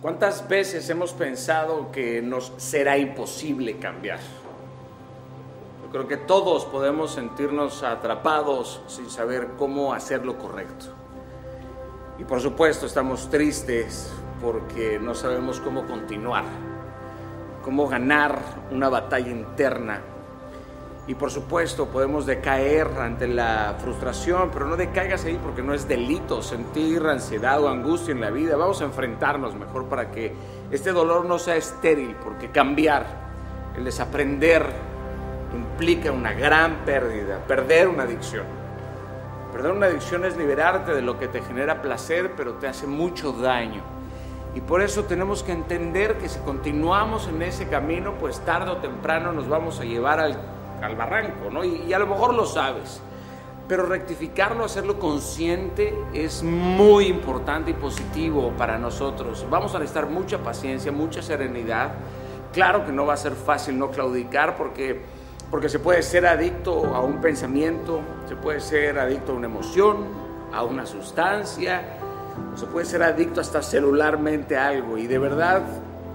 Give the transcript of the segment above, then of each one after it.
¿Cuántas veces hemos pensado que nos será imposible cambiar? Yo creo que todos podemos sentirnos atrapados sin saber cómo hacer lo correcto. Y por supuesto estamos tristes porque no sabemos cómo continuar, cómo ganar una batalla interna y por supuesto podemos decaer ante la frustración, pero no decaigas ahí porque no es delito sentir ansiedad o angustia en la vida. Vamos a enfrentarnos mejor para que este dolor no sea estéril, porque cambiar, el desaprender, implica una gran pérdida, perder una adicción. Perder una adicción es liberarte de lo que te genera placer, pero te hace mucho daño. Y por eso tenemos que entender que si continuamos en ese camino, pues tarde o temprano nos vamos a llevar al al barranco, ¿no? Y, a lo mejor lo sabes. Pero rectificarlo, hacerlo consciente es muy importante y positivo para nosotros. Vamos a necesitar mucha paciencia, mucha serenidad. Claro que no va a ser fácil no claudicar porque, porque se puede ser adicto a un pensamiento, se puede ser adicto a una emoción, a una sustancia, se puede ser adicto hasta celularmente a algo. Y de verdad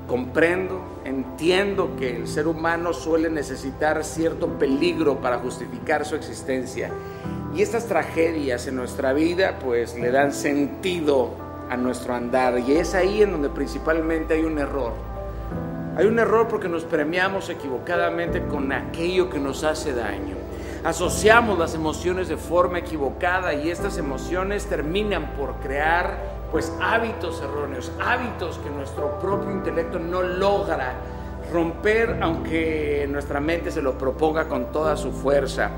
comprendo, entiendo que el ser humano suele necesitar cierto peligro para justificar su existencia. Y estas tragedias en nuestra vida pues le dan sentido a nuestro andar. Y es ahí en donde principalmente hay un error. Hay un error porque nos premiamos equivocadamente con aquello que nos hace daño. Asociamos las emociones de forma equivocada y estas emociones terminan por crear pues hábitos erróneos, hábitos que nuestro propio intelecto no logra romper aunque nuestra mente se lo proponga con toda su fuerza.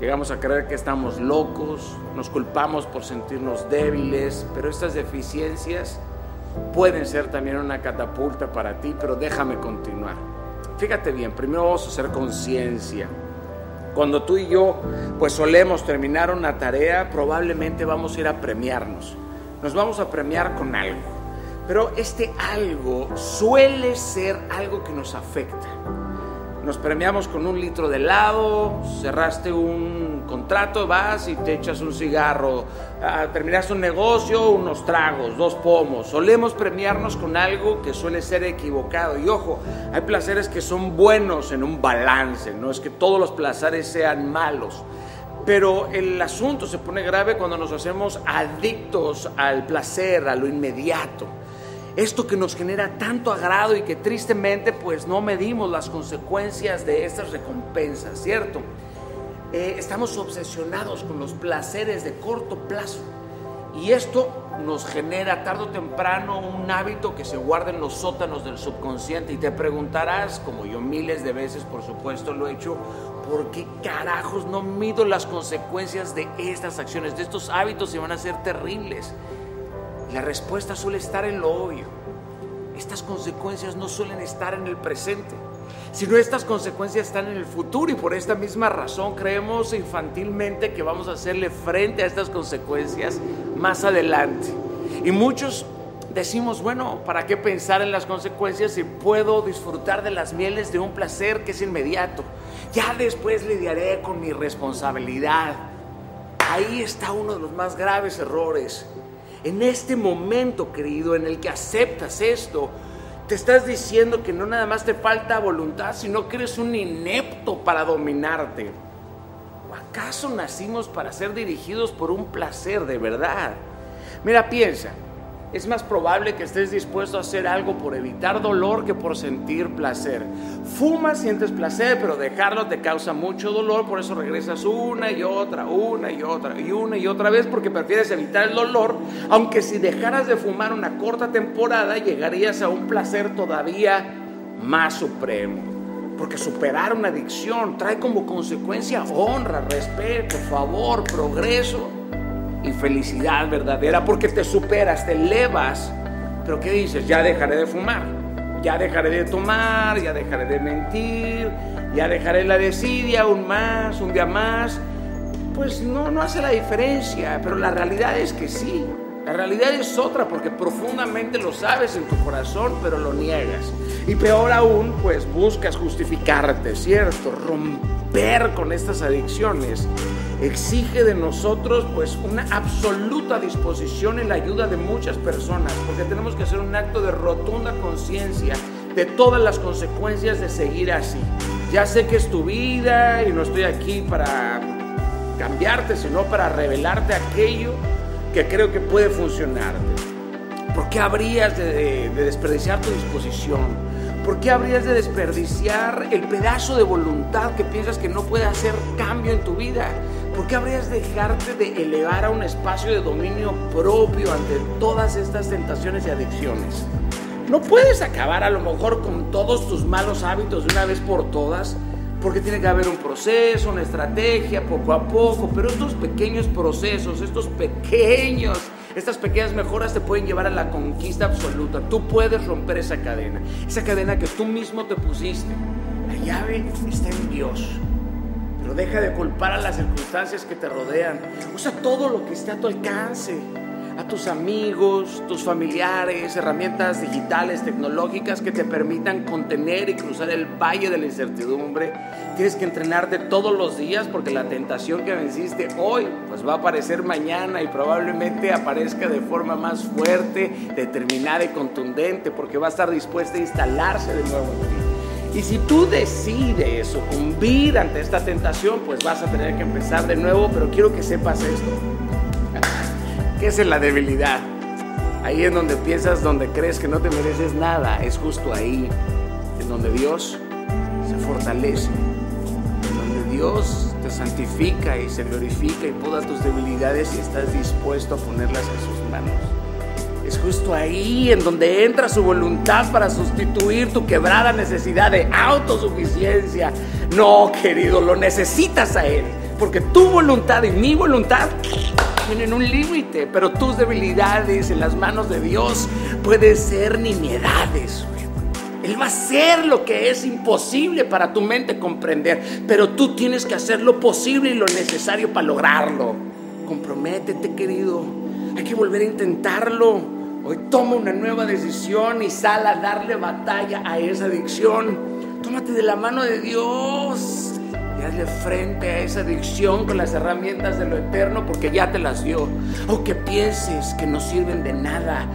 Llegamos a creer que estamos locos, nos culpamos por sentirnos débiles, pero estas deficiencias pueden ser también una catapulta para ti, pero déjame continuar. Fíjate bien, primero vamos a hacer conciencia. Cuando tú y yo pues solemos terminar una tarea, probablemente vamos a ir a premiarnos nos vamos a premiar con algo. Pero este algo suele ser algo que nos afecta. Nos premiamos con un litro de helado, cerraste un contrato, vas y te echas un cigarro, ah, terminaste un negocio, unos tragos, dos pomos. Solemos premiarnos con algo que suele ser equivocado. Y ojo, hay placeres que son buenos en un balance, no es que todos los placeres sean malos. Pero el asunto se pone grave cuando nos hacemos adictos al placer, a lo inmediato. Esto que nos genera tanto agrado y que tristemente pues no medimos las consecuencias de estas recompensas, ¿cierto? Eh, estamos obsesionados con los placeres de corto plazo y esto nos genera tarde o temprano un hábito que se guarda en los sótanos del subconsciente y te preguntarás, como yo miles de veces por supuesto lo he hecho, ¿por qué carajos no mido las consecuencias de estas acciones, de estos hábitos y van a ser terribles? La respuesta suele estar en lo obvio. Estas consecuencias no suelen estar en el presente, sino estas consecuencias están en el futuro y por esta misma razón creemos infantilmente que vamos a hacerle frente a estas consecuencias más adelante. Y muchos decimos, bueno, ¿para qué pensar en las consecuencias si puedo disfrutar de las mieles de un placer que es inmediato? Ya después lidiaré con mi responsabilidad. Ahí está uno de los más graves errores. En este momento, querido, en el que aceptas esto, te estás diciendo que no nada más te falta voluntad, sino que eres un inepto para dominarte. ¿O acaso nacimos para ser dirigidos por un placer de verdad? Mira, piensa, es más probable que estés dispuesto a hacer algo por evitar dolor que por sentir placer. Fumas, sientes placer, pero dejarlo te causa mucho dolor, por eso regresas una y otra, una y otra, y una y otra vez, porque prefieres evitar el dolor, aunque si dejaras de fumar una corta temporada, llegarías a un placer todavía más supremo. Porque superar una adicción trae como consecuencia honra, respeto, favor, progreso felicidad verdadera porque te superas, te elevas. Pero ¿qué dices? Ya dejaré de fumar, ya dejaré de tomar, ya dejaré de mentir, ya dejaré la desidia un más, un día más. Pues no, no hace la diferencia, pero la realidad es que sí. La realidad es otra porque profundamente lo sabes en tu corazón, pero lo niegas. Y peor aún, pues buscas justificarte, ¿cierto? Romper con estas adicciones exige de nosotros pues una absoluta disposición en la ayuda de muchas personas, porque tenemos que hacer un acto de rotunda conciencia de todas las consecuencias de seguir así. Ya sé que es tu vida y no estoy aquí para cambiarte, sino para revelarte aquello que creo que puede funcionarte. ¿Por qué habrías de, de desperdiciar tu disposición? ¿Por qué habrías de desperdiciar el pedazo de voluntad que piensas que no puede hacer cambio en tu vida? ¿Por qué habrías de dejarte de elevar a un espacio de dominio propio ante todas estas tentaciones y adicciones? No puedes acabar a lo mejor con todos tus malos hábitos de una vez por todas, porque tiene que haber un proceso, una estrategia, poco a poco, pero estos pequeños procesos, estos pequeños estas pequeñas mejoras te pueden llevar a la conquista absoluta. Tú puedes romper esa cadena, esa cadena que tú mismo te pusiste. La llave está en Dios. Pero deja de culpar a las circunstancias que te rodean. Usa todo lo que esté a tu alcance a tus amigos, tus familiares, herramientas digitales, tecnológicas que te permitan contener y cruzar el valle de la incertidumbre. Tienes que entrenarte todos los días porque la tentación que venciste hoy pues va a aparecer mañana y probablemente aparezca de forma más fuerte, determinada y contundente porque va a estar dispuesta a instalarse de nuevo en ti. Y si tú decides sucumbir ante esta tentación, pues vas a tener que empezar de nuevo, pero quiero que sepas esto. ¿Qué es la debilidad? Ahí en donde piensas, donde crees que no te mereces nada, es justo ahí, en donde Dios se fortalece, en donde Dios te santifica y se glorifica y poda tus debilidades y estás dispuesto a ponerlas en sus manos. Es justo ahí en donde entra su voluntad para sustituir tu quebrada necesidad de autosuficiencia. No, querido, lo necesitas a Él, porque tu voluntad y mi voluntad tienen un límite, pero tus debilidades en las manos de Dios pueden ser nimiedades. Él va a hacer lo que es imposible para tu mente comprender, pero tú tienes que hacer lo posible y lo necesario para lograrlo. Comprométete, querido. Hay que volver a intentarlo. Hoy toma una nueva decisión y sal a darle batalla a esa adicción. Tómate de la mano de Dios y hazle frente a esa adicción con las herramientas de lo eterno porque ya te las dio. Aunque pienses que no sirven de nada,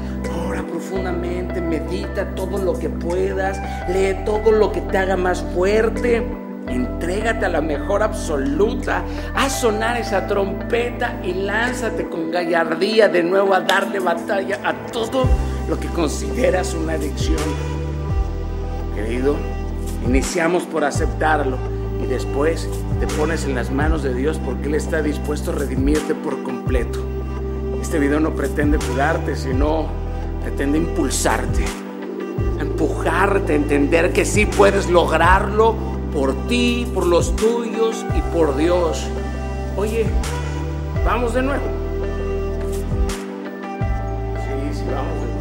ora profundamente, medita todo lo que puedas, lee todo lo que te haga más fuerte. Entrégate a la mejor absoluta, haz sonar esa trompeta y lánzate con gallardía de nuevo a darle batalla a todo lo que consideras una adicción. Querido, iniciamos por aceptarlo y después te pones en las manos de Dios porque Él está dispuesto a redimirte por completo. Este video no pretende curarte, sino pretende impulsarte, empujarte entender que sí puedes lograrlo por ti, por los tuyos y por Dios. Oye, vamos de nuevo. Sí, sí, vamos